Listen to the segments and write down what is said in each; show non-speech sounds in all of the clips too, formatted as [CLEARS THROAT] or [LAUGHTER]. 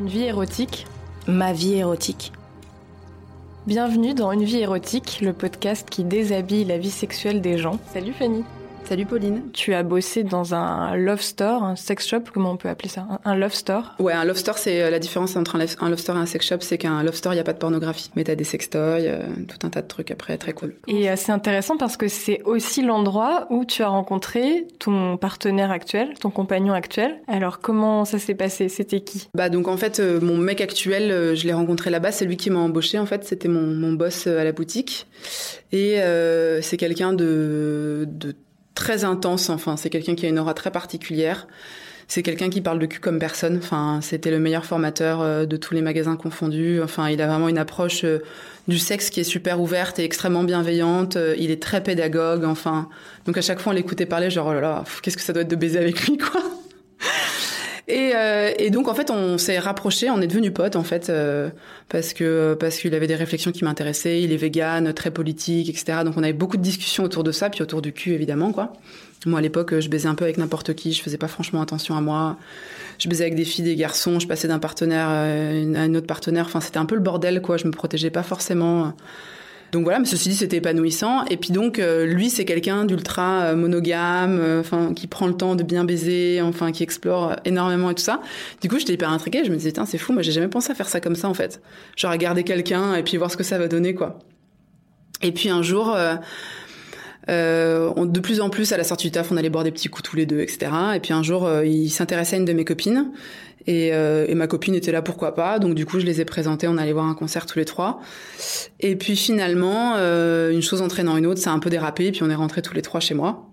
Une vie érotique Ma vie érotique. Bienvenue dans Une vie érotique, le podcast qui déshabille la vie sexuelle des gens. Salut Fanny. Salut Pauline. Tu as bossé dans un love store, un sex shop, comment on peut appeler ça? Un love store? Ouais, un love store, c'est euh, la différence entre un love store et un sex shop, c'est qu'un love store, il n'y a pas de pornographie. Mais t'as des sextoys, euh, tout un tas de trucs après, très cool. Et euh, c'est intéressant parce que c'est aussi l'endroit où tu as rencontré ton partenaire actuel, ton compagnon actuel. Alors comment ça s'est passé? C'était qui? Bah donc en fait, mon mec actuel, je l'ai rencontré là-bas, c'est lui qui m'a embauché en fait, c'était mon, mon boss à la boutique. Et c'est quelqu'un de, de très intense. Enfin, c'est quelqu'un qui a une aura très particulière. C'est quelqu'un qui parle de cul comme personne. Enfin, c'était le meilleur formateur euh, de tous les magasins confondus. Enfin, il a vraiment une approche euh, du sexe qui est super ouverte et extrêmement bienveillante. Euh, il est très pédagogue. Enfin, donc à chaque fois on l'écoutait parler, genre oh qu'est-ce que ça doit être de baiser avec lui, quoi. Et, euh, et, donc en fait on s'est rapproché, on est devenu potes en fait euh, parce que parce qu'il avait des réflexions qui m'intéressaient, il est vegan, très politique, etc. Donc on avait beaucoup de discussions autour de ça, puis autour du cul évidemment quoi. Moi à l'époque je baisais un peu avec n'importe qui, je faisais pas franchement attention à moi. Je baisais avec des filles, des garçons, je passais d'un partenaire à un autre partenaire. Enfin c'était un peu le bordel quoi. Je me protégeais pas forcément. Donc voilà, mais ceci dit, c'était épanouissant. Et puis donc, euh, lui, c'est quelqu'un d'ultra euh, monogame, euh, enfin, qui prend le temps de bien baiser, enfin, qui explore énormément et tout ça. Du coup, j'étais hyper intriguée. Je me disais, c'est fou, moi, j'ai jamais pensé à faire ça comme ça, en fait. Genre à garder quelqu'un et puis voir ce que ça va donner, quoi. Et puis un jour, on, de plus en plus, à la sortie du taf, on allait boire des petits coups tous les deux, etc. Et puis un jour, il s'intéressait à une de mes copines. Et, euh, et, ma copine était là, pourquoi pas. Donc du coup, je les ai présentés. On allait voir un concert tous les trois. Et puis finalement, euh, une chose entraînant une autre, ça a un peu dérapé. Et puis on est rentrés tous les trois chez moi.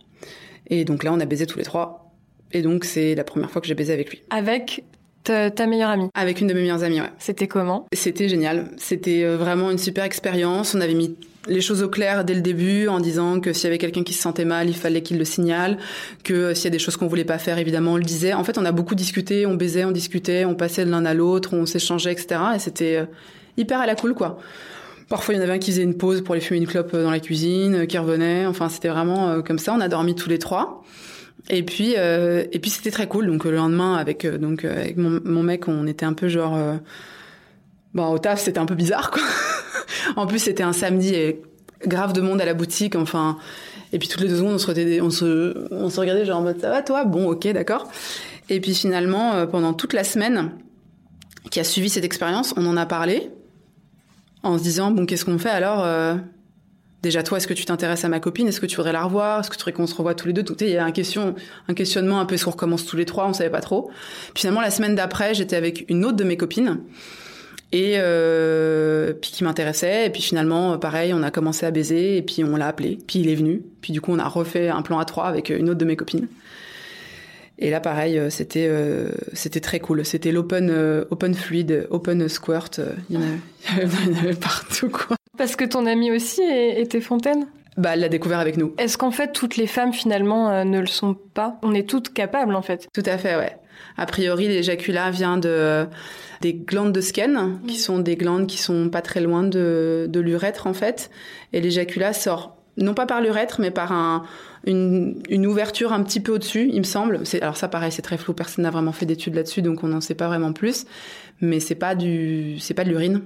Et donc là, on a baisé tous les trois. Et donc c'est la première fois que j'ai baisé avec lui. Avec ta, ta meilleure amie Avec une de mes meilleures amies, ouais. C'était comment? C'était génial. C'était euh, vraiment une super expérience. On avait mis les choses au clair dès le début en disant que s'il y avait quelqu'un qui se sentait mal, il fallait qu'il le signale, que euh, s'il y a des choses qu'on voulait pas faire, évidemment, on le disait. En fait, on a beaucoup discuté, on baisait, on discutait, on passait de l'un à l'autre, on s'échangeait, etc. Et c'était euh, hyper à la cool, quoi. Parfois, il y en avait un qui faisait une pause pour aller fumer une clope dans la cuisine, qui revenait. Enfin, c'était vraiment comme ça. On a dormi tous les trois. Et puis, euh, et puis c'était très cool. Donc le lendemain, avec donc avec mon, mec, on était un peu genre, bon au taf, c'était un peu bizarre quoi. [LAUGHS] en plus, c'était un samedi et grave de monde à la boutique. Enfin, et puis toutes les deux secondes, on se, regardait genre en mode ça va toi? Bon, ok, d'accord. Et puis finalement, euh, pendant toute la semaine qui a suivi cette expérience, on en a parlé en se disant bon, qu'est-ce qu'on fait alors euh, Déjà, toi, est-ce que tu t'intéresses à ma copine? Est-ce que tu voudrais la revoir? Est-ce que tu voudrais qu'on se revoie tous les deux? Il y a un question, un questionnement un peu. Est-ce qu'on recommence tous les trois On savait pas trop. Puis finalement, la semaine d'après, j'étais avec une autre de mes copines et euh, qui m'intéressait. Et puis finalement pareil on a commencé à baiser et puis on l'a appelé puis il est venu. Puis du coup on a refait un plan à trois avec une autre de mes copines. Et là pareil euh, c'était euh, très cool. C'était l'open euh, open fluide open squirt il y, en avait, [LAUGHS] il y en avait partout quoi parce que ton ami aussi était fontaine bah, elle l'a découvert avec nous. Est-ce qu'en fait toutes les femmes finalement ne le sont pas? On est toutes capables en fait. Tout à fait, ouais. A priori, l'éjaculat vient de des glandes de Skene, qui sont des glandes qui sont pas très loin de, de l'urètre en fait, et l'éjaculat sort non pas par l'urètre, mais par un, une, une, ouverture un petit peu au-dessus, il me semble. Alors ça, pareil, c'est très flou. Personne n'a vraiment fait d'études là-dessus, donc on n'en sait pas vraiment plus. Mais c'est pas du, c'est pas de l'urine.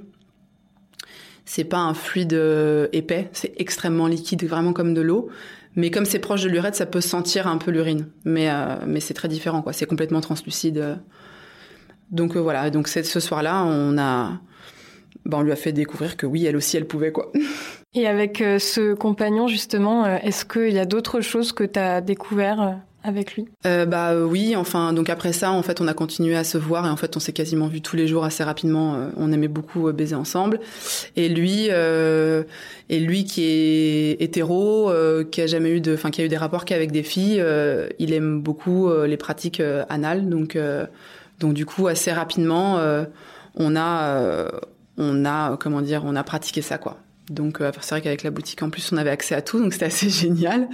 C'est pas un fluide euh, épais. C'est extrêmement liquide, vraiment comme de l'eau. Mais comme c'est proche de l'urètre, ça peut sentir un peu l'urine. Mais euh, mais c'est très différent, quoi. C'est complètement translucide. Euh, donc voilà, donc ce soir-là, on a, ben, on lui a fait découvrir que oui, elle aussi, elle pouvait quoi. [LAUGHS] Et avec ce compagnon justement, est-ce qu'il y a d'autres choses que tu as découvert avec lui? Euh, Bah oui, enfin donc après ça, en fait, on a continué à se voir et en fait, on s'est quasiment vu tous les jours assez rapidement. on aimait beaucoup baiser ensemble. Et lui, euh, et lui qui est hétéro, qui a jamais eu de, enfin qui a eu des rapports qu'avec des filles, il aime beaucoup les pratiques anales, donc donc du coup, assez rapidement, euh, on a, euh, on a, comment dire, on a pratiqué ça, quoi. Donc euh, c'est vrai qu'avec la boutique, en plus, on avait accès à tout, donc c'était assez [LAUGHS] génial.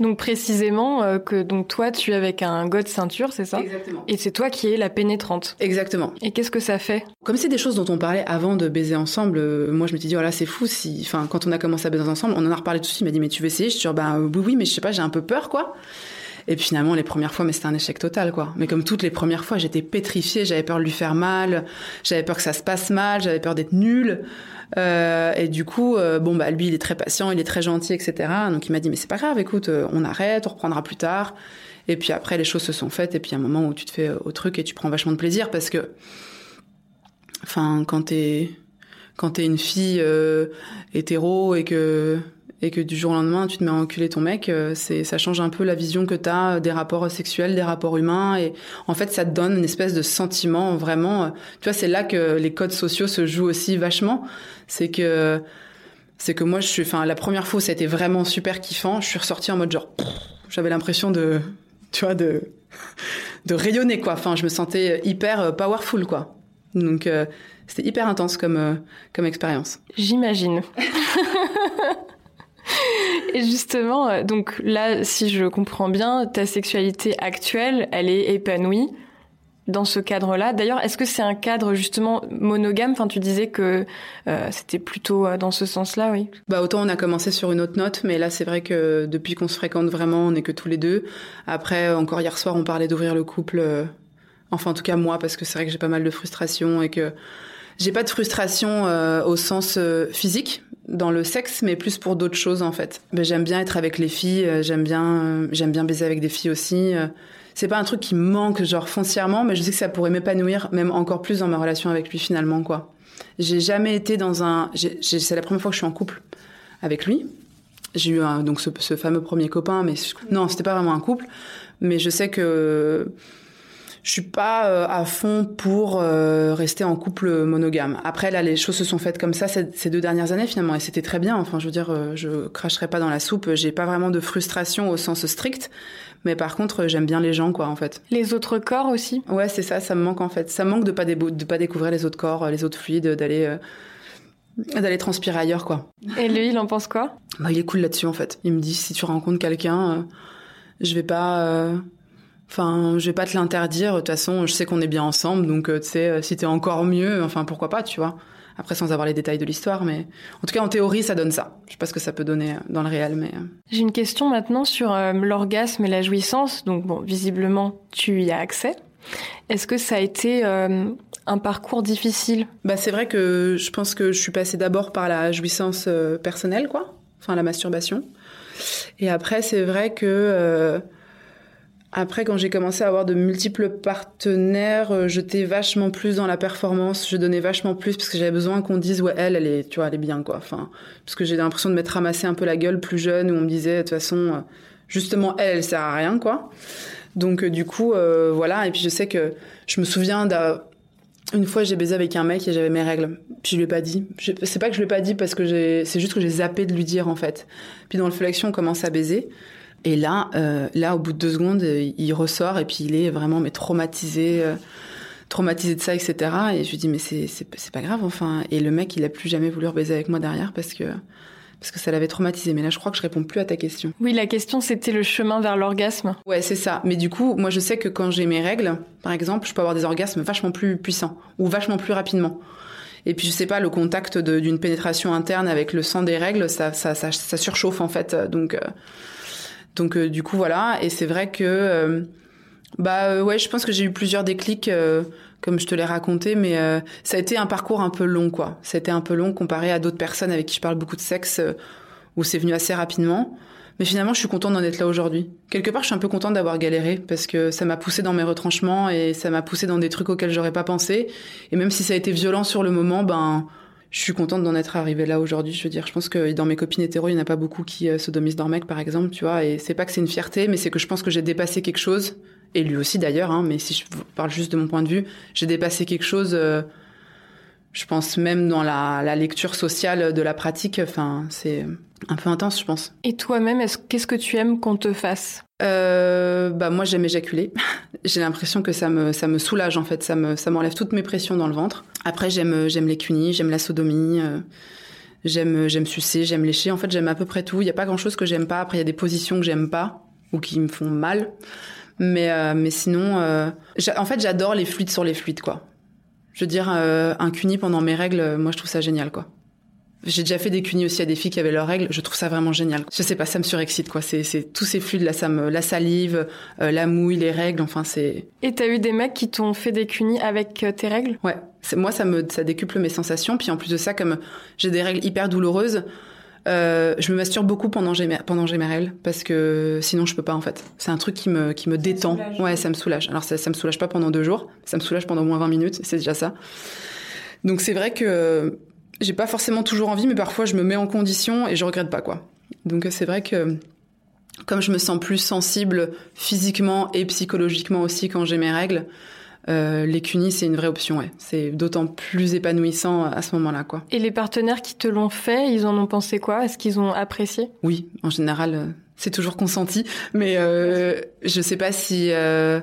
Donc précisément que donc toi tu es avec un god ceinture, c'est ça? Exactement. Et c'est toi qui es la pénétrante. Exactement. Et qu'est-ce que ça fait? Comme c'est des choses dont on parlait avant de baiser ensemble, moi je me suis dit voilà c'est fou si, enfin quand on a commencé à baiser ensemble, on en a reparlé tout de suite. Il m'a dit mais tu veux essayer? Je suis dit bah oui oui mais je sais pas j'ai un peu peur quoi. Et puis finalement, les premières fois, mais c'était un échec total, quoi. Mais comme toutes les premières fois, j'étais pétrifiée, j'avais peur de lui faire mal, j'avais peur que ça se passe mal, j'avais peur d'être nulle. Euh, et du coup, euh, bon bah lui, il est très patient, il est très gentil, etc. Donc il m'a dit mais c'est pas grave, écoute, euh, on arrête, on reprendra plus tard. Et puis après, les choses se sont faites. Et puis il y a un moment où tu te fais au truc et tu prends vachement de plaisir parce que, enfin, quand t'es quand t'es une fille hétéro et que et que du jour au lendemain tu te mets à enculer ton mec, euh, c'est ça change un peu la vision que tu as des rapports sexuels, des rapports humains et en fait ça te donne une espèce de sentiment vraiment euh, tu vois c'est là que les codes sociaux se jouent aussi vachement, c'est que c'est que moi je suis enfin la première fois ça a été vraiment super kiffant, je suis ressortie en mode genre j'avais l'impression de tu vois de [LAUGHS] de rayonner quoi, enfin je me sentais hyper euh, powerful quoi. Donc c'était hyper intense comme comme expérience. J'imagine. [LAUGHS] [LAUGHS] Et justement, euh, donc là, si je comprends bien, ta sexualité actuelle, elle est épanouie dans ce cadre-là. D'ailleurs, est-ce que c'est un cadre justement monogame? Enfin, tu disais que euh, c'était plutôt euh, dans ce sens-là, oui. Bah autant on a commencé sur une autre note, mais là c'est vrai que depuis qu'on se fréquente vraiment, on n'est que tous les deux. Après, encore hier soir, on parlait d'ouvrir le couple. Enfin, en tout cas moi, parce que c'est vrai que j'ai pas mal de frustration et que j'ai pas de frustration au sens physique, dans le sexe, mais plus pour d'autres choses en fait. Ben, j'aime bien être avec les filles, euh, j'aime bien, euh, j'aime bien baiser avec des filles aussi. Euh. C'est pas un truc qui me manque genre foncièrement, mais je sais que ça pourrait m'épanouir même encore plus dans ma relation avec lui finalement quoi. J'ai jamais été dans un, c'est la première fois que je suis en couple avec lui. J'ai eu un, donc ce, ce, fameux premier copain, mais non, c'était pas vraiment un couple. Mais je sais que je suis pas euh, à fond pour euh, rester en couple monogame. Après là, les choses se sont faites comme ça ces deux dernières années finalement, et c'était très bien. Enfin, je veux dire, euh, je cracherai pas dans la soupe. J'ai pas vraiment de frustration au sens strict, mais par contre, j'aime bien les gens, quoi, en fait. Les autres corps aussi? Ouais, c'est ça. Ça me manque en fait. Ça me manque de pas de pas découvrir les autres corps, les autres fluides, d'aller d'aller transpirer ailleurs, quoi. Et lui, il en pense quoi? Bah, il est cool là-dessus en fait. Il me dit si tu rencontres quelqu'un, je vais pas Enfin, je vais pas te l'interdire. De toute façon, je sais qu'on est bien ensemble, donc euh, tu sais, euh, si t'es encore mieux, enfin pourquoi pas, tu vois. Après, sans avoir les détails de l'histoire, mais en tout cas, en théorie, ça donne ça. Je sais pas ce que ça peut donner euh, dans le réel, mais. J'ai une question maintenant sur l'orgasme et la jouissance. Donc bon, visiblement, tu y as accès. Est-ce que ça a été un parcours difficile? Bah, c'est vrai que je pense que je suis passée d'abord par la jouissance personnelle, quoi. Enfin, la masturbation. Et après, c'est vrai que après, quand j'ai commencé à avoir de multiples partenaires, euh, j'étais vachement plus dans la performance, je donnais vachement plus parce que j'avais besoin qu'on dise ouais elle, elle est, tu vois, elle est bien quoi. Enfin, parce que j'ai l'impression de m'être ramassé un peu la gueule plus jeune où on me disait de toute façon, euh, justement elle, elle sert à rien quoi. Donc euh, du coup, voilà. Et puis je sais que je me souviens d'une fois j'ai baisé avec un mec et j'avais mes règles. Puis je lui ai pas dit. C'est pas que je lui ai pas dit parce que j'ai, c'est juste que j'ai zappé de lui dire en fait. Puis dans le flexion on commence à baiser. Et là, euh, là, au bout de deux secondes, il ressort et puis il est vraiment mais traumatisé, euh, traumatisé de ça, etc. Et je lui dis mais c'est c'est pas grave, enfin. Et le mec, il a plus jamais voulu rebaiser avec moi derrière parce que parce que ça l'avait traumatisé. Mais là, je crois que je réponds plus à ta question. Oui, la question c'était le chemin vers l'orgasme. Ouais, c'est ça. Mais du coup, moi, je sais que quand j'ai mes règles, par exemple, je peux avoir des orgasmes vachement plus puissants ou vachement plus rapidement. Et puis je sais pas, le contact d'une pénétration interne avec le sang des règles, ça, ça, ça, ça surchauffe en fait. Donc, euh, donc euh, du coup voilà, et c'est vrai que euh, bah euh, ouais, je pense que j'ai eu plusieurs déclics comme je te l'ai raconté, mais ça a été un parcours un peu long quoi. C'était un peu long comparé à d'autres personnes avec qui je parle beaucoup de sexe où c'est venu assez rapidement. Mais finalement, je suis contente d'en être là aujourd'hui. Quelque part, je suis un peu contente d'avoir galéré parce que ça m'a poussé dans mes retranchements et ça m'a poussé dans des trucs auxquels j'aurais pas pensé. Et même si ça a été violent sur le moment, ben je suis contente d'en être arrivée là aujourd'hui. Je veux dire, je pense que dans mes copines hétéro, il n'y en a pas beaucoup qui euh, sodomisent leur mec, par exemple, tu vois. Et c'est pas que c'est une fierté, mais c'est que je pense que j'ai dépassé quelque chose. Et lui aussi d'ailleurs, hein, mais si je parle juste de mon point de vue, j'ai dépassé quelque chose. Euh, je pense même dans la, la, lecture sociale de la pratique. Enfin, c'est un peu intense, je pense. Et toi-même, qu'est-ce que tu aimes qu'on te fasse? Euh, Bah moi, j'aime éjaculer. [LAUGHS] j'ai l'impression que ça me ça me soulage en fait. Ça me ça m'enlève toutes mes pressions dans le ventre. Après, j'aime j'aime les cunis, j'aime la sodomie. Euh, j'aime j'aime sucer, j'aime lécher. En fait, j'aime à peu près tout. Il y a pas grand chose que j'aime pas. Après, il y a des positions que j'aime pas ou qui me font mal. Mais euh, mais sinon, euh, en fait, j'adore les fluides sur les fluides quoi. Je veux dire, un cuni pendant mes règles, moi, je trouve ça génial quoi. J'ai déjà fait des cunis aussi à des filles qui avaient leurs règles. Je trouve ça vraiment génial. Je sais pas, ça me surexcite quoi. C'est, c'est tous ces fluides là, ça me, la salive, euh, la mouille, les règles. Enfin, c'est. Et t'as eu des mecs qui t'ont fait des cunis avec euh, tes règles? Ouais. moi, ça me, ça décuple mes sensations. Puis en plus de ça, comme j'ai des règles hyper douloureuses, euh, je me masturbe beaucoup pendant j'ai pendant mes règles parce que sinon je peux pas en fait. C'est un truc qui me qui me détend. Ouais, ça me soulage. Alors ça, ça me soulage pas pendant deux jours, ça me soulage pendant au moins 20 minutes, c'est déjà ça. Donc c'est vrai que j'ai pas forcément toujours envie, mais parfois je me mets en condition et je regrette pas quoi. Donc c'est vrai que comme je me sens plus sensible physiquement et psychologiquement aussi quand j'ai mes règles, euh, les cunis c'est une vraie option. Ouais. C'est d'autant plus épanouissant à ce moment-là quoi. Et les partenaires qui te l'ont fait, ils en ont pensé quoi? Est-ce qu'ils ont apprécié? Oui, en général, euh, c'est toujours consenti, mais euh, je sais pas si euh,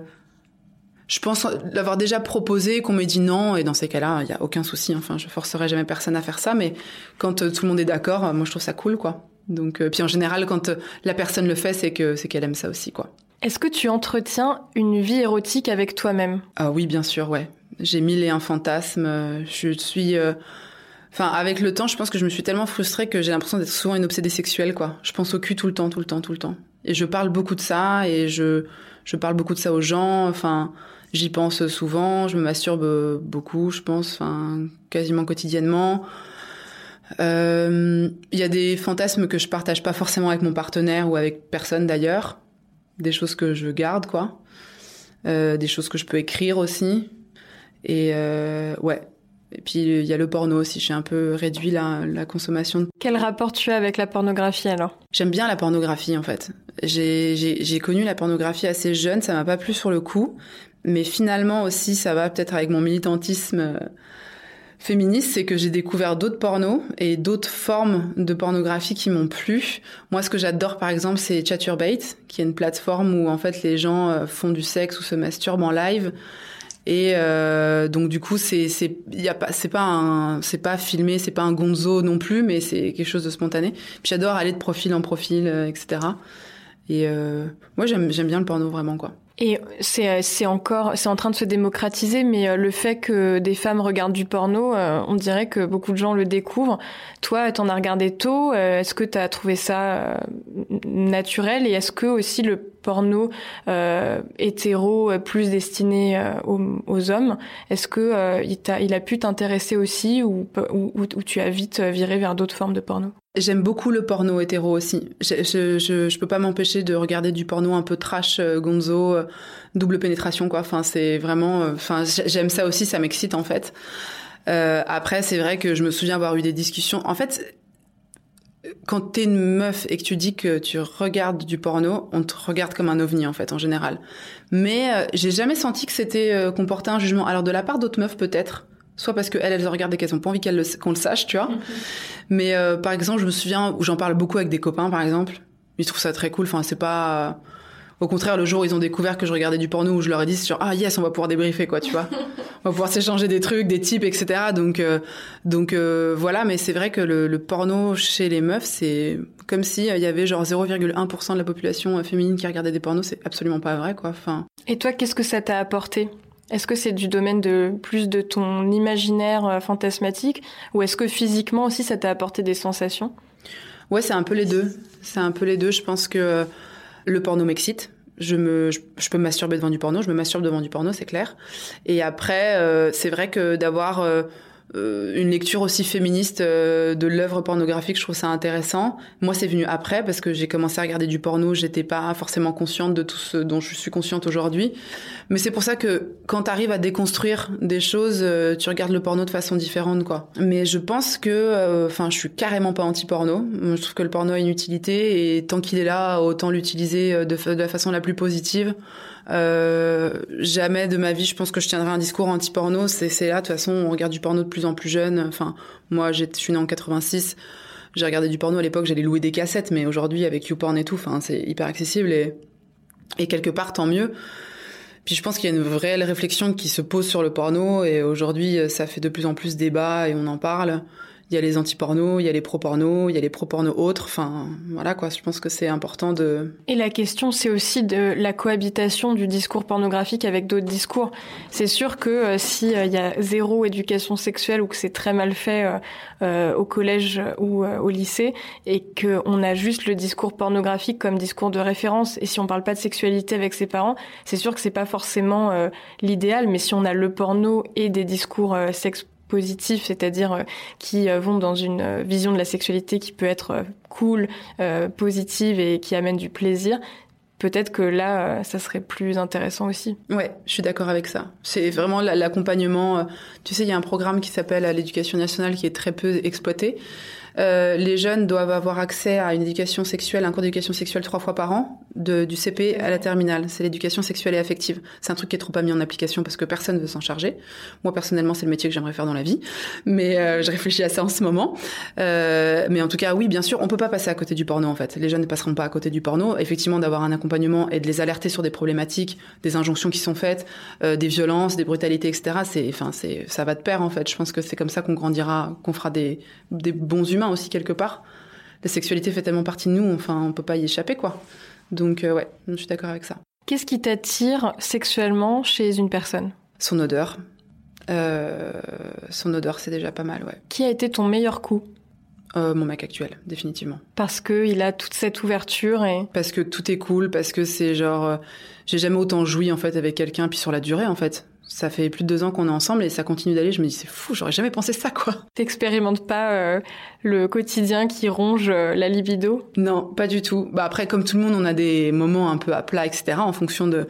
je pense l'avoir déjà proposé, qu'on m'ait dit non, et dans ces cas-là, il y a aucun souci. Enfin, je forcerai jamais personne à faire ça, mais quand euh, tout le monde est d'accord, moi je trouve ça cool, quoi. Donc, euh, puis en général, quand la personne le fait, c'est que c'est qu'elle aime ça aussi, quoi. Est-ce que tu entretiens une vie érotique avec toi-même? Ah oui, bien sûr, ouais. J'ai mille et un fantasmes. Je suis, enfin, avec le temps, je pense que je me suis tellement frustrée que j'ai l'impression d'être souvent une obsédée sexuelle, quoi. Je pense au cul tout le temps, tout le temps, tout le temps. Et je parle beaucoup de ça, et je, je parle beaucoup de ça aux gens. Enfin, J'y pense souvent, je me masturbe beaucoup, je pense, enfin quasiment quotidiennement. Il euh, y a des fantasmes que je partage pas forcément avec mon partenaire ou avec personne d'ailleurs, des choses que je garde quoi, euh, des choses que je peux écrire aussi. Et euh, ouais. Et puis il y a le porno aussi. J'ai un peu réduit la, la consommation. Quel rapport tu as avec la pornographie alors? J'aime bien la pornographie en fait. J'ai connu la pornographie assez jeune, ça m'a pas plu sur le coup, mais finalement aussi, ça va peut-être avec mon militantisme euh, féministe, c'est que j'ai découvert d'autres pornos et d'autres formes de pornographie qui m'ont plu. Moi, ce que j'adore, par exemple, c'est Chaturbate, qui est une plateforme où en fait les gens euh, font du sexe ou se masturbent en live. Et euh, donc du coup, c'est c'est y a pas c'est pas un c'est pas filmé, c'est pas un gonzo non plus, mais c'est quelque chose de spontané. Puis j'adore aller de profil en profil, etc. Et euh, moi, j'aime j'aime bien le porno vraiment quoi. Et c'est c'est encore c'est en train de se démocratiser, mais euh, le fait que des femmes regardent du porno, euh, on dirait que beaucoup de gens le découvrent. Toi, t'en as regardé tôt. Euh, est-ce que t'as trouvé ça naturel? Et est-ce que aussi le porno euh, hétéro plus destiné aux, hommes, est-ce que il, a, il a pu t'intéresser aussi ou, ou tu as vite viré vers d'autres formes de porno? J'aime beaucoup le porno hétéro aussi. Je, je, je, peux pas m'empêcher de regarder du porno un peu trash, euh, gonzo, euh, double pénétration quoi. Enfin c'est vraiment, euh, enfin j'aime ça aussi, ça m'excite en fait. après c'est vrai que je me souviens avoir eu des discussions. En fait, quand t'es une meuf et que tu dis que tu regardes du porno, on te regarde comme un ovni en fait en général. Mais j'ai jamais senti que c'était comporter un jugement. Alors de la part d'autres meufs peut-être soit parce qu'elles, elles regardent et qu'elles ont pas envie qu'on le, sache, tu vois. Mhm. Mais euh, par exemple, je me souviens où j'en parle beaucoup avec des copains, par exemple. Ils trouvent ça très cool. Enfin, c'est pas. Euh, au contraire, le jour où ils ont découvert que je regardais du porno, où je leur ai dit genre ah yes, on va pouvoir débriefer quoi, tu vois. [LAUGHS] on va pouvoir s'échanger des trucs, des types, etc. Donc euh, donc voilà. Mais c'est vrai que le, le, porno chez les meufs, c'est comme si il y avait genre 0,1% de la population féminine qui regardait des pornos. C'est absolument pas vrai quoi. Enfin. Et toi, qu'est-ce que ça t'a apporté? Est-ce que c'est du domaine de plus de ton imaginaire euh, fantasmatique ou est-ce que physiquement aussi ça t'a apporté des sensations? Ouais, c'est un peu les deux. C'est un peu les deux. Je pense que euh, le porno m'excite. Je me, je, peux masturber devant du porno. Je me masturbe devant du porno, c'est clair. Et après, euh, c'est vrai que d'avoir une lecture aussi féministe euh, de l'œuvre pornographique, je trouve ça intéressant. Moi, c'est venu après parce que j'ai commencé à regarder du porno, j'étais pas forcément consciente de tout ce dont je suis consciente aujourd'hui. Mais c'est pour ça que quand tu arrives à déconstruire des choses, euh, tu regardes le porno de façon différente, quoi. Mais je pense que, enfin, je suis carrément pas anti-porno. Je trouve que le porno a une utilité et tant qu'il est là, autant l'utiliser de la façon la plus positive. Euh, jamais de ma vie, je pense que je tiendrai un discours anti-porno. C'est là, de toute façon, on regarde du porno de plus en plus jeune. Enfin, moi, je suis née en 86. J'ai regardé du porno à l'époque, j'allais louer des cassettes, mais aujourd'hui, avec YouPorn et tout, enfin, c'est hyper accessible et, et quelque part, tant mieux. Puis je pense qu'il y a une réelle réflexion qui se pose sur le porno et aujourd'hui, ça fait de plus en plus débat et on en parle. Il y a les anti-porno, il y a les pro-porno, il y a les pro-porno autres. Enfin, voilà quoi. Je pense que c'est important de. Et la question, c'est aussi de la cohabitation du discours pornographique avec d'autres discours. C'est sûr que euh, si il y a zéro éducation sexuelle ou que c'est très mal fait euh, au collège ou au lycée et que on a juste le discours pornographique comme discours de référence et si on parle pas de sexualité avec ses parents, c'est sûr que c'est pas forcément l'idéal. Mais si on a le porno et des discours sex positifs, c'est-à-dire euh, qui euh, vont dans une euh, vision de la sexualité qui peut être cool, positive et qui amène du plaisir, peut-être que là, ça serait plus intéressant aussi. Ouais, je suis d'accord avec ça. C'est vraiment l'accompagnement. Tu sais, il y a un programme qui s'appelle l'éducation nationale qui est très peu exploité. Euh, les jeunes doivent avoir accès à une éducation sexuelle, un cours d'éducation sexuelle trois fois par an, du CP à la terminale. C'est l'éducation sexuelle et affective. C'est un truc qui est trop pas mis en application parce que personne veut s'en charger. Moi personnellement, c'est le métier que j'aimerais faire dans la vie, mais euh, je réfléchis à ça en ce moment. Euh, mais en tout cas, oui, bien sûr, on peut pas passer à côté du porno en fait. Les jeunes ne passeront pas à côté du porno. Effectivement, d'avoir un accompagnement et de les alerter sur des problématiques, des injonctions qui sont faites, euh, des violences, des brutalités, etc. C'est, enfin, c'est, ça va de pair en fait. Je pense que c'est comme ça qu'on grandira, qu'on fera des, des bons humains aussi quelque part. La sexualité fait tellement partie de nous, enfin, on peut pas y échapper, quoi. Donc, euh, ouais, je suis d'accord avec ça. Qu'est-ce qui t'attire sexuellement chez une personne? Son odeur. Euh, son odeur, c'est déjà pas mal, ouais. Qui a été ton meilleur coup? Euh, mon mec actuel, définitivement. Parce que il a toute cette ouverture et. Parce que tout est cool, parce que c'est genre, j'ai jamais autant joui en fait avec quelqu'un, puis sur la durée en fait ça fait plus de deux ans qu'on est ensemble et ça continue d'aller. Je me dis, c'est fou, j'aurais jamais pensé ça, quoi. T'expérimentes pas euh, le quotidien qui ronge euh, la libido? Non, pas du tout. Bah après, comme tout le monde, on a des moments un peu à plat, etc., en fonction de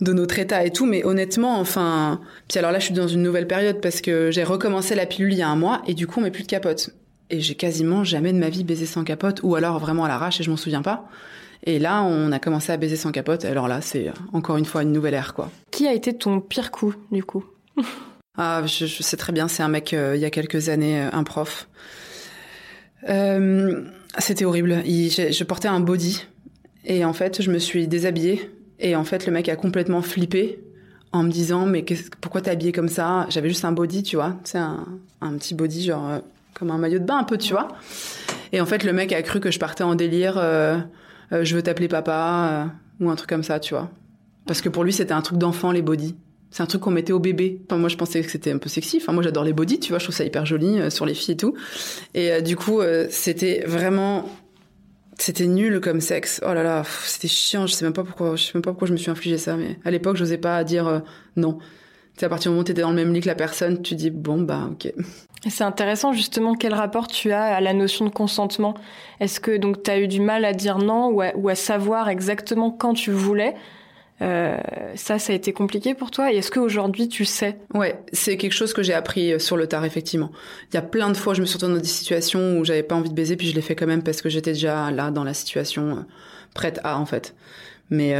de notre état et tout, mais honnêtement, enfin, puis alors là, je suis dans une nouvelle période parce que j'ai recommencé la pilule il y a un mois et du coup, on met plus de capote. Et j'ai quasiment jamais de ma vie baisé sans capote, ou alors vraiment à l'arrache et je m'en souviens pas. Et là, on a commencé à baiser sans capote. Alors là, c'est encore une fois une nouvelle ère, quoi. Qui a été ton pire coup, du coup? [LAUGHS] Ah, je, sais très bien. C'est un mec euh, il y a quelques années, euh, un prof. Euh, c'était horrible. je, portais un body et en fait, je me suis déshabillée et en fait, le mec a complètement flippé en me disant mais pourquoi t'es habillée comme ça? J'avais juste un body, tu vois, c'est un, un, petit body genre comme un maillot de bain un peu, tu vois. Et en fait, le mec a cru que je partais en délire. Euh, je veux t'appeler papa euh, ou un truc comme ça, tu vois. Parce que pour lui, c'était un truc d'enfant, les body. C'est un truc qu'on mettait au bébé. Enfin, moi, je pensais que c'était un peu sexy. Enfin, moi, j'adore les body, tu vois. Je trouve ça hyper joli euh, sur les filles et tout. Et du coup, c'était vraiment, c'était nul comme sexe. Oh là là, c'était chiant. Je sais même pas pourquoi. Je sais même pas pourquoi je me suis infligé ça. Mais à l'époque, j'osais pas dire non. C'est à partir du moment où t'étais dans le même lit que la personne, tu dis bon bah ok. C'est intéressant justement quel rapport tu as à la notion de consentement. Est-ce que donc tu as eu du mal à dire non ou à, savoir exactement quand tu voulais? Euh, ça, ça a été compliqué pour toi? Et est-ce qu'aujourd'hui, tu sais? Ouais, c'est quelque chose que j'ai appris euh, sur le tard, effectivement. Il y a plein de fois, je me suis retrouvée dans des situations où j'avais pas envie de baiser, puis je l'ai fait quand même parce que j'étais déjà là dans la situation euh, prête à, en fait. Mais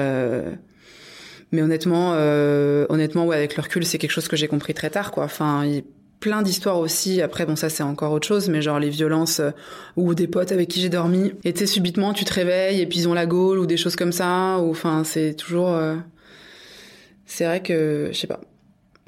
mais honnêtement, honnêtement, ouais, avec le recul, c'est quelque chose que j'ai compris très tard, quoi. Enfin, plein d'histoires aussi. Après, bon, ça c'est encore autre chose, mais genre les violences euh, ou des potes avec qui j'ai dormi. Et tu subitement, tu te réveilles et puis ils ont la gaule ou des choses comme ça. Ou enfin, c'est toujours. Euh, c'est vrai que, je sais pas.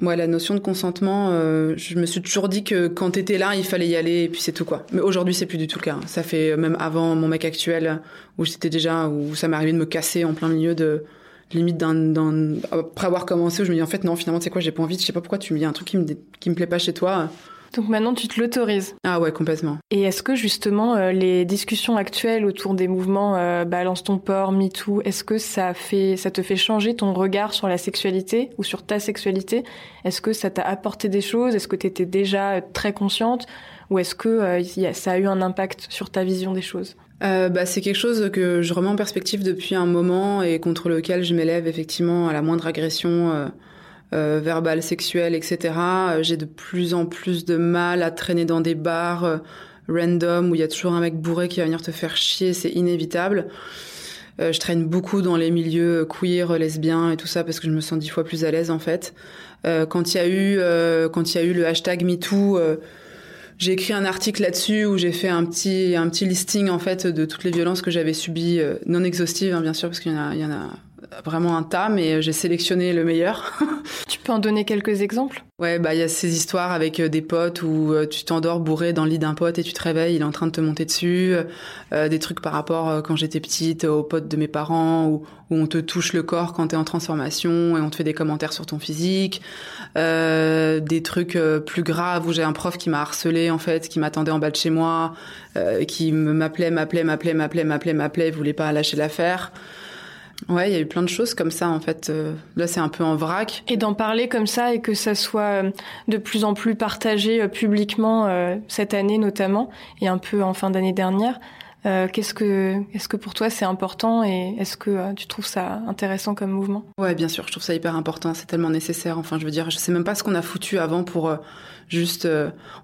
Moi, la notion de consentement, euh, je me suis toujours dit que quand t'étais là, il fallait y aller et puis c'est tout quoi. Mais aujourd'hui, c'est plus du tout le cas. Ça fait même avant mon mec actuel où j'étais déjà, où ça m'est arrivé de me casser en plein milieu de limite d'un, après avoir commencé où je me dis en fait non finalement c'est quoi j'ai pas envie je sais pas pourquoi tu me dis un truc qui me qui me plaît pas chez toi. Donc maintenant tu te l'autorises. Ah ouais complètement. Et est-ce que justement euh, les discussions actuelles autour des mouvements euh, balance ton port MeToo est-ce que ça fait ça te fait changer ton regard sur la sexualité ou sur ta sexualité? Est-ce que ça t'a apporté des choses? Est-ce que tu étais déjà très consciente? Ou est-ce que euh, ça a eu un impact sur ta vision des choses? Euh, bah, c'est quelque chose que je remets en perspective depuis un moment et contre lequel je m'élève effectivement à la moindre agression euh, euh, verbale, sexuelle, etc. J'ai de plus en plus de mal à traîner dans des bars random où il y a toujours un mec bourré qui va venir te faire chier, c'est inévitable. je traîne beaucoup dans les milieux queer, lesbiens et tout ça parce que je me sens dix fois plus à l'aise en fait. quand il y a eu quand il y a eu le hashtag MeToo j'ai écrit un article là-dessus où j'ai fait un petit un petit listing en fait de toutes les violences que j'avais subies, euh, non exhaustive hein, bien sûr parce qu'il y en a y en a vraiment un tas, mais j'ai sélectionné le meilleur. [LAUGHS] tu peux en donner quelques exemples? Ouais, bah il y a ces histoires avec des potes où tu t'endors bourré dans le lit d'un pote et tu te réveilles, il est en train de te monter dessus. des trucs par rapport quand j'étais petite aux potes de mes parents où, où on te touche le corps quand t'es en transformation et on te fait des commentaires sur ton physique. des trucs plus graves où j'ai un prof qui m'a harcelé en fait, qui m'attendait en bas de chez moi, qui m'appelait, m'appelait, m'appelait, m'appelait, m'appelait, m'appelait, voulait pas lâcher l'affaire. Ouais, il y a eu plein de choses comme ça en fait. Euh, là, c'est un peu en vrac. Et d'en parler comme ça et que ça soit euh, de plus en plus partagé euh, publiquement cette année notamment et un peu en fin d'année dernière. qu'est-ce que, est-ce que pour toi c'est important et est-ce que tu trouves ça intéressant comme mouvement? Ouais, bien sûr, je trouve ça hyper important. C'est tellement nécessaire. Enfin, je veux dire, je sais même pas ce qu'on a foutu avant pour juste.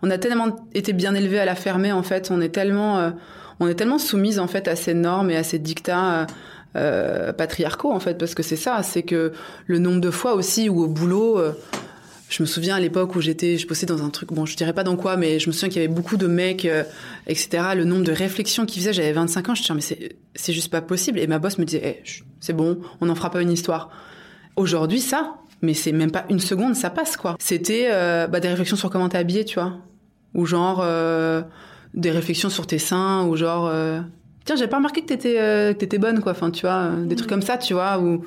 on a tellement été bien élevé à la fermer en fait. On est tellement on est tellement soumise en fait à ces normes et à ces dictats euh, patriarcaux en fait, parce que c'est ça, c'est que le nombre de fois aussi où au boulot, euh, je me souviens à l'époque où j'étais, je bossais dans un truc, bon, je dirais pas dans quoi, mais je me souviens qu'il y avait beaucoup de mecs, euh, etc. Le nombre de réflexions qu'ils faisaient, j'avais 25 ans, je disais mais c'est juste pas possible. Et ma boss me disait, eh, c'est bon, on n'en fera pas une histoire. Aujourd'hui, ça, mais c'est même pas une seconde, ça passe quoi. C'était bah, des réflexions sur comment t'es tu vois, ou genre des réflexions sur tes seins ou genre euh, tiens j'ai pas remarqué que t'étais euh, que t'étais bonne quoi. Enfin tu vois euh, des trucs comme ça tu vois ou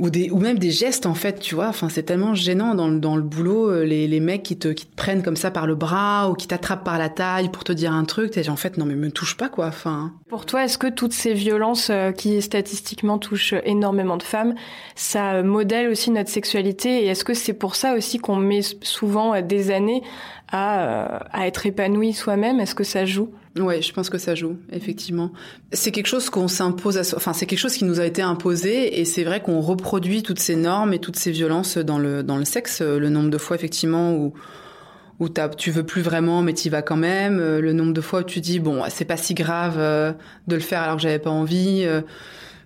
ou des ou même des gestes en fait tu vois. Enfin c'est tellement gênant dans le, dans le boulot euh, les, les mecs qui te qui te prennent comme ça par le bras ou qui t'attrapent par la taille pour te dire un truc. T'es en fait non mais me touche pas quoi. Enfin pour toi est-ce que toutes ces violences qui statistiquement touchent énormément de femmes ça modèle aussi notre sexualité? Et est-ce que c'est pour ça aussi qu'on met souvent des années à, euh, à être épanoui soi-même? Est-ce que ça joue? Ouais, je pense que ça joue, effectivement. C'est quelque chose qu'on s'impose à enfin c'est quelque chose qui nous a été imposé et c'est vrai qu'on reproduit toutes ces normes et toutes ces violences dans le dans le sexe, le nombre de fois effectivement où où tu veux plus vraiment mais tu vas quand même, le nombre de fois où tu dis bon, c'est pas si grave euh, de le faire alors que j'avais pas envie euh,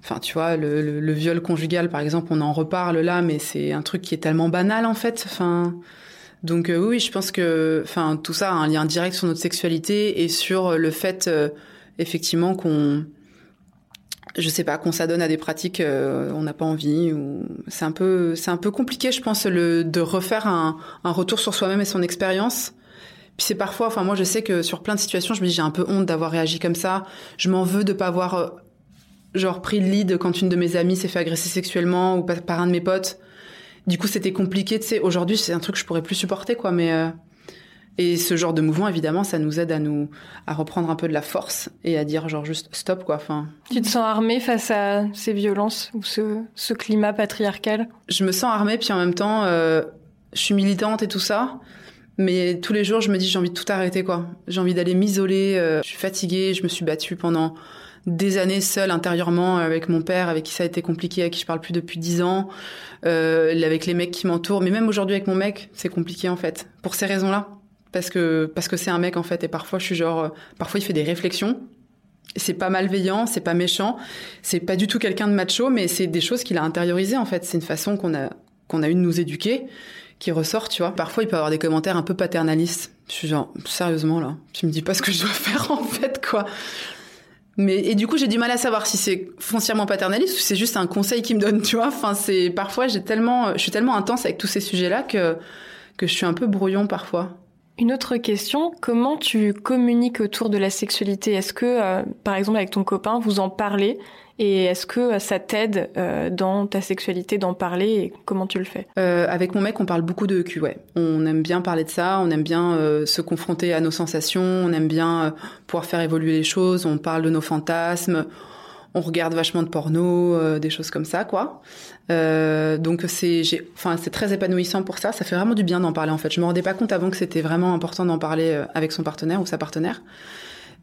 Enfin, tu vois, le, le, le, viol conjugal, par exemple, on en reparle là, mais c'est un truc qui est tellement banal, en fait. Enfin, donc euh, oui, je pense que, enfin, tout ça a un lien direct sur notre sexualité et sur le fait, euh, effectivement, qu'on, je sais pas, qu'on s'adonne à des pratiques, euh, on n'a pas envie. Ou c'est un peu, c'est un peu compliqué, je pense, le, de refaire un, un retour sur soi-même et son expérience. Puis c'est parfois, enfin moi je sais que sur plein de situations, je me dis j'ai un peu honte d'avoir réagi comme ça. Je m'en veux de pas avoir genre pris le lead quand une de mes amies s'est fait agresser sexuellement ou par un de mes potes du coup, c'était compliqué. Tu sais, aujourd'hui, c'est un truc que je pourrais plus supporter, quoi. Mais euh, et ce genre de mouvement, évidemment, ça nous aide à nous à reprendre un peu de la force et à dire genre juste stop, quoi. Enfin. Tu te sens armée face à ces violences ou ce, ce climat patriarcal? Je me sens armée, puis en même temps, euh, je suis militante et tout ça. Mais tous les jours, je me dis j'ai envie de tout arrêter, quoi. J'ai envie d'aller m'isoler. Euh, je suis fatiguée. Je me suis battue pendant des années seule intérieurement avec mon père, avec qui ça a été compliqué, avec qui je parle plus depuis dix ans, euh, avec les mecs qui m'entourent. Mais même aujourd'hui avec mon mec, c'est compliqué en fait, pour ces raisons-là, parce que parce que c'est un mec en fait, et parfois je suis genre, euh, parfois il fait des réflexions. C'est pas malveillant, c'est pas méchant, c'est pas du tout quelqu'un de macho, mais c'est des choses qu'il a intériorisées en fait. C'est une façon qu'on a qu'on a eu de nous éduquer qui ressort, tu vois. Parfois, il peut avoir des commentaires un peu paternalistes. Je suis genre, sérieusement, là, tu me dis pas ce que je dois [LAUGHS] faire, en fait, quoi. Mais et du coup, j'ai du mal à savoir si c'est foncièrement paternaliste ou si c'est juste un conseil qu'il me donne, tu vois. Enfin, c'est parfois j'ai tellement, je suis tellement intense avec tous ces sujets-là que que je suis un peu brouillon parfois. Une autre question, comment tu communiques autour de la sexualité? Est-ce que, euh, par exemple, avec ton copain, vous en parlez? Et est-ce que ça t'aide euh, dans ta sexualité d'en parler et comment tu le fais? Euh, Avec mon mec, on parle beaucoup de cul, ouais. On aime bien parler de ça, on aime bien euh, se confronter à nos sensations, on aime bien euh, pouvoir faire évoluer les choses, on parle de nos fantasmes, on regarde vachement de porno, euh, des choses comme ça, quoi. Donc c'est, enfin c'est très épanouissant pour ça. Ça fait vraiment du bien d'en parler en fait. Je me rendais pas compte avant que c'était vraiment important d'en parler avec son partenaire ou sa partenaire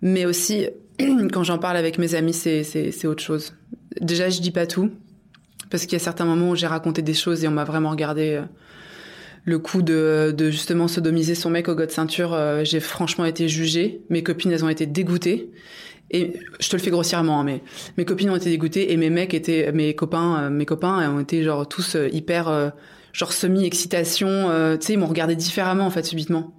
mais aussi [CLEARS THROAT] quand j'en parle avec mes amis, c'est autre chose. Déjà, je dis pas tout, parce qu'il y a certains moments où j'ai raconté des choses et on m'a vraiment regardé. Euh, le coup de, de, justement sodomiser son mec au god ceinture, euh, j'ai franchement été jugée. Mes copines, elles ont été dégoûtées. Et je te le fais grossièrement, hein, mais mes copines ont été dégoûtées et mes mecs étaient, mes copains, euh, mes copains ont été genre tous hyper, genre semi excitation. tu sais, ils m'ont regardé différemment en fait subitement.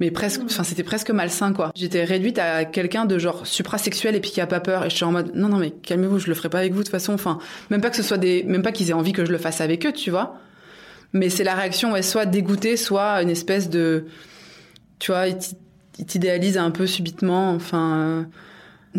mais presque enfin c'était presque malsain quoi j'étais réduite à quelqu'un de genre suprasexuel et puis qui a pas peur et je suis en mode non non mais calmez-vous je le ferai pas avec vous de toute façon enfin même pas que ce soit des même pas qu'ils aient envie que je le fasse avec eux tu vois mais c'est la réaction ouais soit dégoûtée soit une espèce de tu vois ils t'idéalisent un peu subitement enfin euh,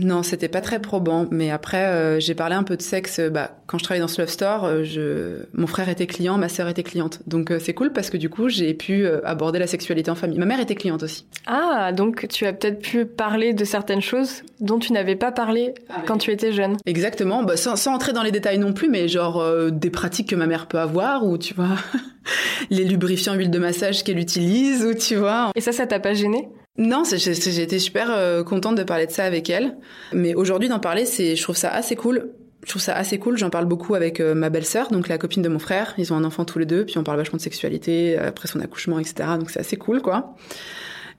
non, c'était pas très probant. Mais après, euh, j'ai parlé un peu de sexe. Euh, bah, quand je travaillais dans ce love store, euh, je... mon frère était client, ma sœur était cliente. Donc c'est cool parce que du coup, j'ai pu aborder la sexualité en famille. Ma mère était cliente aussi. Ah, donc tu as peut-être pu parler de certaines choses dont tu n'avais pas parlé ah quand tu étais jeune. Exactement. Bah, sans, sans, entrer dans les détails non plus, mais genre des pratiques que ma mère peut avoir ou tu vois [LAUGHS] les lubrifiants huile de massage qu'elle utilise ou tu vois. Et ça, ça t'a pas gêné? Non, j'ai été super euh, contente de parler de ça avec elle. Mais aujourd'hui, d'en parler, c'est, je trouve ça assez cool. Je trouve ça assez cool. J'en parle beaucoup avec euh, ma belle-sœur, donc la copine de mon frère. Ils ont un enfant tous les deux, puis on parle vachement de sexualité euh, après son accouchement, etc. Donc c'est assez cool, quoi.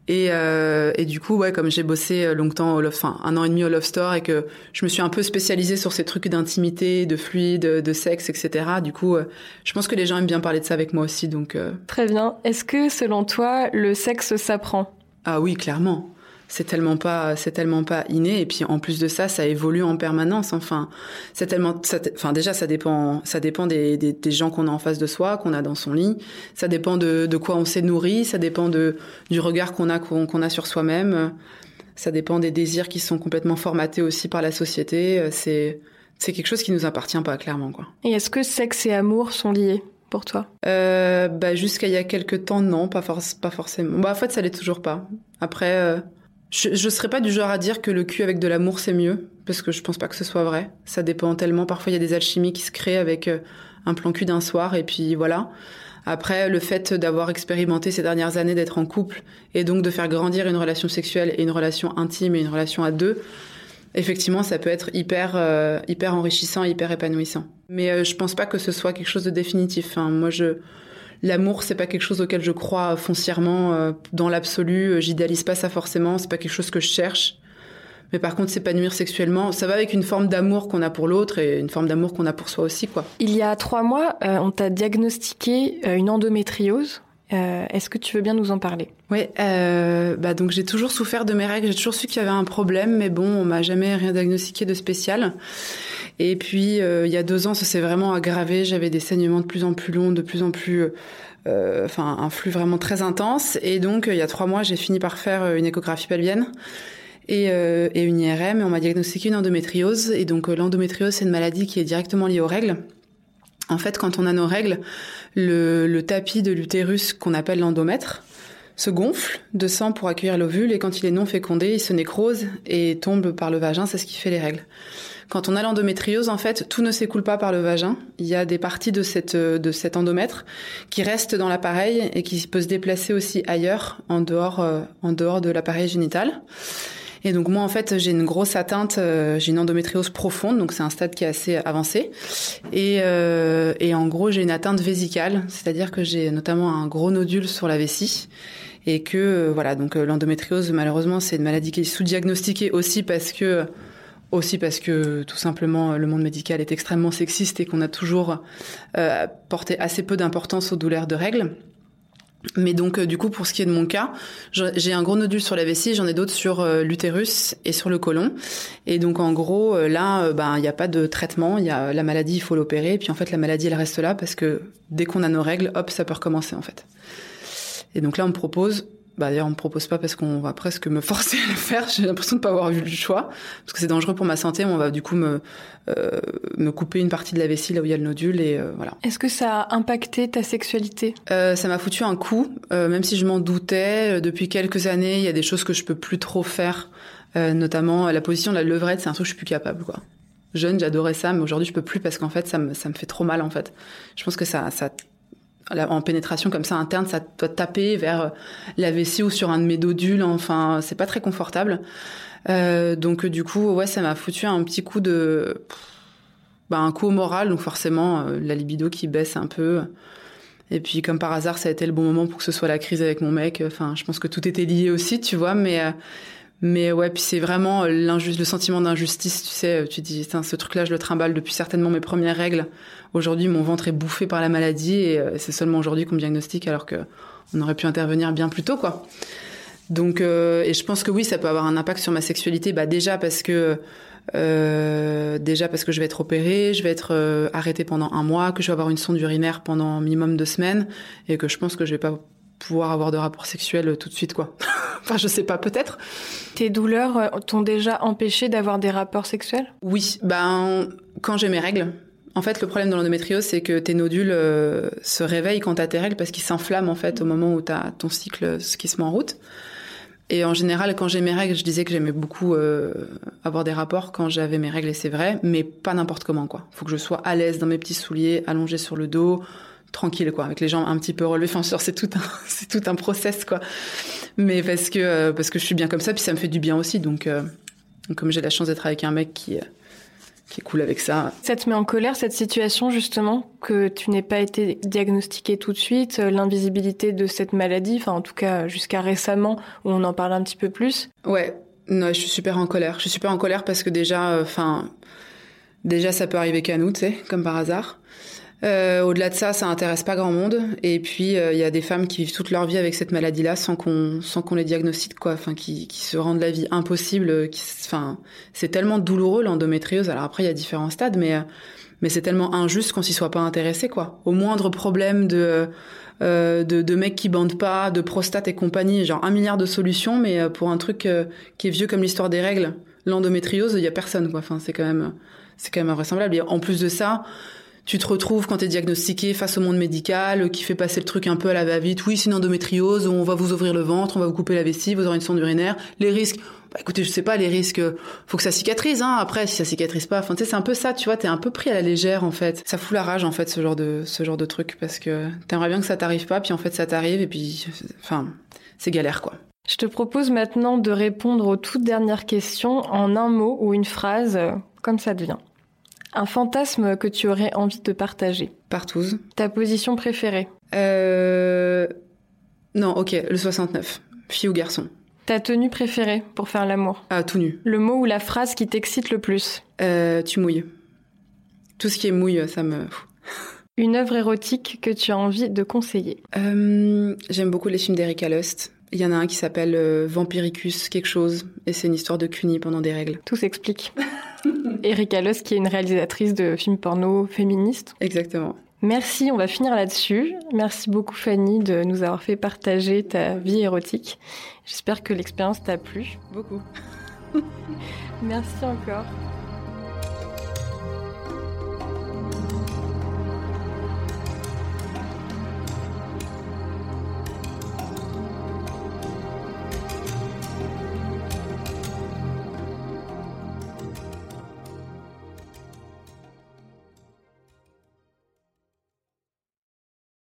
Et, et du coup, ouais, comme j'ai bossé longtemps au Love, enfin un an et demi au Love Store et que je me suis un peu spécialisée sur ces trucs d'intimité, de fluide, de sexe, etc. Du coup, je pense que les gens aiment bien parler de ça avec moi aussi. Donc très bien. Est-ce que selon toi, le sexe s'apprend? Ah oui, clairement. C'est tellement pas, c'est tellement pas inné. Et puis en plus de ça, ça évolue en permanence. Enfin, c'est tellement, enfin déjà, ça dépend, ça dépend des, des, gens qu'on a en face de soi, qu'on a dans son lit. Ça dépend de, de quoi on s'est nourri. Ça dépend de du regard qu'on a qu'on a sur soi-même. Ça dépend des désirs qui sont complètement formatés aussi par la société. C'est c'est quelque chose qui nous appartient pas clairement quoi. Et est-ce que sexe et amour sont liés? Pour toi? Euh, bah, Jusqu'à il y a quelques temps, non, pas, pas forcément. Bah, en fait, ça l'est toujours pas. Après, euh, je, je serais pas du genre à dire que le cul avec de l'amour, c'est mieux, parce que je pense pas que ce soit vrai. Ça dépend tellement. Parfois, il y a des alchimies qui se créent avec euh, un plan cul d'un soir, et puis voilà. Après, le fait d'avoir expérimenté ces dernières années d'être en couple, et donc de faire grandir une relation sexuelle et une relation intime et une relation à deux, effectivement, ça peut être hyper, euh, hyper enrichissant, hyper épanouissant. Mais euh, je pense pas que ce soit quelque chose de définitif. Enfin, moi, je, l'amour, c'est pas quelque chose auquel je crois foncièrement euh, dans l'absolu. J'idéalise pas ça forcément. C'est pas quelque chose que je cherche. Mais par contre, s'épanouir sexuellement, ça va avec une forme d'amour qu'on a pour l'autre et une forme d'amour qu'on a pour soi aussi, quoi. Il y a trois mois, on t'a diagnostiqué une endométriose. Euh, est-ce que tu veux bien nous en parler? Oui, euh, bah donc j'ai toujours souffert de mes règles, j'ai toujours su qu'il y avait un problème, mais bon, on m'a jamais rien diagnostiqué de spécial. Et puis euh, il y a deux ans, ça s'est vraiment aggravé. J'avais des saignements de plus en plus longs, de plus en plus, euh, enfin un flux vraiment très intense. Et donc il y a trois mois, j'ai fini par faire une échographie pelvienne. Et, et une IRM, et on m'a diagnostiqué une endométriose. Et donc l'endométriose, c'est une maladie qui est directement liée aux règles. En fait, quand on a nos règles, le, tapis de l'utérus qu'on appelle l'endomètre se gonfle de sang pour accueillir l'ovule et quand il est non fécondé, il se nécrose et tombe par le vagin, c'est ce qui fait les règles. Quand on a l'endométriose, en fait, tout ne s'écoule pas par le vagin. Il y a des parties de, cette, de cet endomètre qui restent dans l'appareil et qui peut se déplacer aussi ailleurs, en dehors, euh, en dehors de l'appareil génital. Et donc moi en fait j'ai une grosse atteinte, euh, j'ai une endométriose profonde, donc c'est un stade qui est assez avancé. Et, euh, et en gros j'ai une atteinte vésicale, c'est-à-dire que j'ai notamment un gros nodule sur la vessie et que euh, voilà donc l'endométriose malheureusement c'est une maladie qui est sous-diagnostiquée aussi parce que aussi parce que tout simplement le monde médical est extrêmement sexiste et qu'on a toujours euh, porté assez peu d'importance aux douleurs de règles. Mais donc, euh, du coup, pour ce qui est de mon cas, j'ai un gros nodule sur la vessie, j'en ai d'autres sur euh, l'utérus et sur le côlon. Et donc, en gros, euh, là, ben, il n'y a pas de traitement. Il y a la maladie, il faut l'opérer. Puis, en fait, la maladie, elle reste là parce que dès qu'on a nos règles, hop, ça peut recommencer, en fait. Et donc là, on me propose bah, d'ailleurs, on me propose pas parce qu'on va presque me [LAUGHS] forcer à le faire. J'ai l'impression de pas avoir eu le choix parce que c'est dangereux pour ma santé. On va du coup me euh, me couper une partie de la vessie là où il y a le nodule et euh, voilà. Est-ce que ça a impacté ta sexualité? Euh, Ça m'a foutu un coup, euh, même si je m'en doutais. Euh, depuis quelques années, il y a des choses que je peux plus trop faire, notamment la position de la levrette. C'est un truc que je suis plus capable, quoi. Jeune, j'adorais ça, mais aujourd'hui, je peux plus parce qu'en fait, ça me ça me fait trop mal en fait. Je pense que ça ça en pénétration comme ça interne, ça doit taper vers la vessie ou sur un de mes dodules. Enfin, c'est pas très confortable. Euh, donc du coup, ouais, ça m'a foutu un petit coup de, bah, un coup au moral. Donc forcément, euh, la libido qui baisse un peu. Et puis comme par hasard, ça a été le bon moment pour que ce soit la crise avec mon mec. Enfin, je pense que tout était lié aussi, tu vois. Mais euh, mais ouais, puis c'est vraiment l'injuste, le sentiment d'injustice, tu sais. Tu dis, ce truc-là, je le trimballe depuis certainement mes premières règles. Aujourd'hui, mon ventre est bouffé par la maladie et euh, c'est seulement aujourd'hui qu'on me diagnostique alors que on aurait pu intervenir bien plus tôt, quoi. Donc, euh, et je pense que oui, ça peut avoir un impact sur ma sexualité. Bah déjà parce que euh, déjà parce que je vais être opérée, je vais être euh, arrêtée pendant un mois, que je vais avoir une sonde urinaire pendant minimum deux semaines, et que je pense que je vais pas pouvoir avoir de rapport sexuel tout de suite, quoi. [LAUGHS] [LAUGHS] enfin, je sais pas, peut-être. Tes douleurs t'ont déjà empêché d'avoir des rapports sexuels? Oui, ben quand j'ai mes règles. En fait, le problème de l'endométriose, c'est que tes nodules se réveillent quand t'as tes règles parce qu'ils s'enflamment en fait au moment où t'as ton cycle ce qui se met en route. Et en général, quand j'ai mes règles, je disais que j'aimais beaucoup euh, avoir des rapports quand j'avais mes règles, et c'est vrai, mais pas n'importe comment, quoi. Faut que je sois à l'aise dans mes petits souliers, allongée sur le dos, tranquille, quoi, avec les jambes un petit peu relevées. Enfin, c'est tout un, [LAUGHS] c'est tout un process, quoi. Mais parce que euh, parce que je suis bien comme ça, puis ça me fait du bien aussi. Donc, euh, comme j'ai la chance d'être avec un mec qui qui est cool avec ça. Ça te met en colère cette situation justement que tu n'aies pas été diagnostiqué tout de suite, euh, l'invisibilité de cette maladie, enfin en tout cas jusqu'à récemment où on en parle un petit peu plus? Ouais, non, je suis super en colère. Je suis super en colère parce que déjà, euh, enfin, déjà ça peut arriver qu'à nous, tu sais, comme par hasard. Euh, au-delà de ça, ça intéresse pas grand monde. Et puis, euh, il y a des femmes qui vivent toute leur vie avec cette maladie-là sans qu'on sans qu'on les diagnostique, quoi. Enfin, qui, qui se rendent la vie impossible. Qui, enfin, c'est tellement douloureux l'endométriose. Alors après, il y a différents stades, mais mais c'est tellement injuste qu'on s'y soit pas intéressé, quoi. Au moindre problème de euh, de, de mecs qui bandent pas, de prostate et compagnie, genre un milliard de solutions, mais pour un truc qui est vieux comme l'histoire des règles, l'endométriose, il y a personne, quoi. Enfin, c'est quand même c'est quand même invraisemblable. Et en plus de ça tu te retrouves quand tu es diagnostiqué face au monde médical qui fait passer le truc un peu à la va-vite. Oui, c'est une endométriose, on va vous ouvrir le ventre, on va vous couper la vessie, vous aurez une sonde urinaire. Les risques, bah écoutez, je sais pas, les risques, faut que ça cicatrise, hein. Après, si ça cicatrise pas, enfin, tu sais, c'est un peu ça, tu vois, t'es un peu pris à la légère, en fait. Ça fout la rage, en fait, ce genre de, ce genre de truc, parce que t'aimerais bien que ça t'arrive pas, puis en fait, ça t'arrive, et puis, enfin, c'est galère, quoi. Je te propose maintenant de répondre aux toutes dernières questions en un mot ou une phrase, comme ça devient. Un fantasme que tu aurais envie de partager Partouze. Ta position préférée Euh... Non, ok, le 69. Fille ou garçon Ta tenue préférée pour faire l'amour Ah, tout nu. Le mot ou la phrase qui t'excite le plus euh, Tu mouilles. Tout ce qui est mouille, ça me... Une œuvre érotique que tu as envie de conseiller euh, J'aime beaucoup les films d'Erika Lust. Il y en a un qui s'appelle euh, Vampiricus quelque chose, et c'est une histoire de cuny pendant des règles. Tout s'explique. [LAUGHS] Erika Lust, qui est une réalisatrice de films porno féministes. Exactement. Merci, on va finir là-dessus. Merci beaucoup Fanny de nous avoir fait partager ta vie érotique. J'espère que l'expérience t'a plu. Beaucoup. [LAUGHS] Merci encore.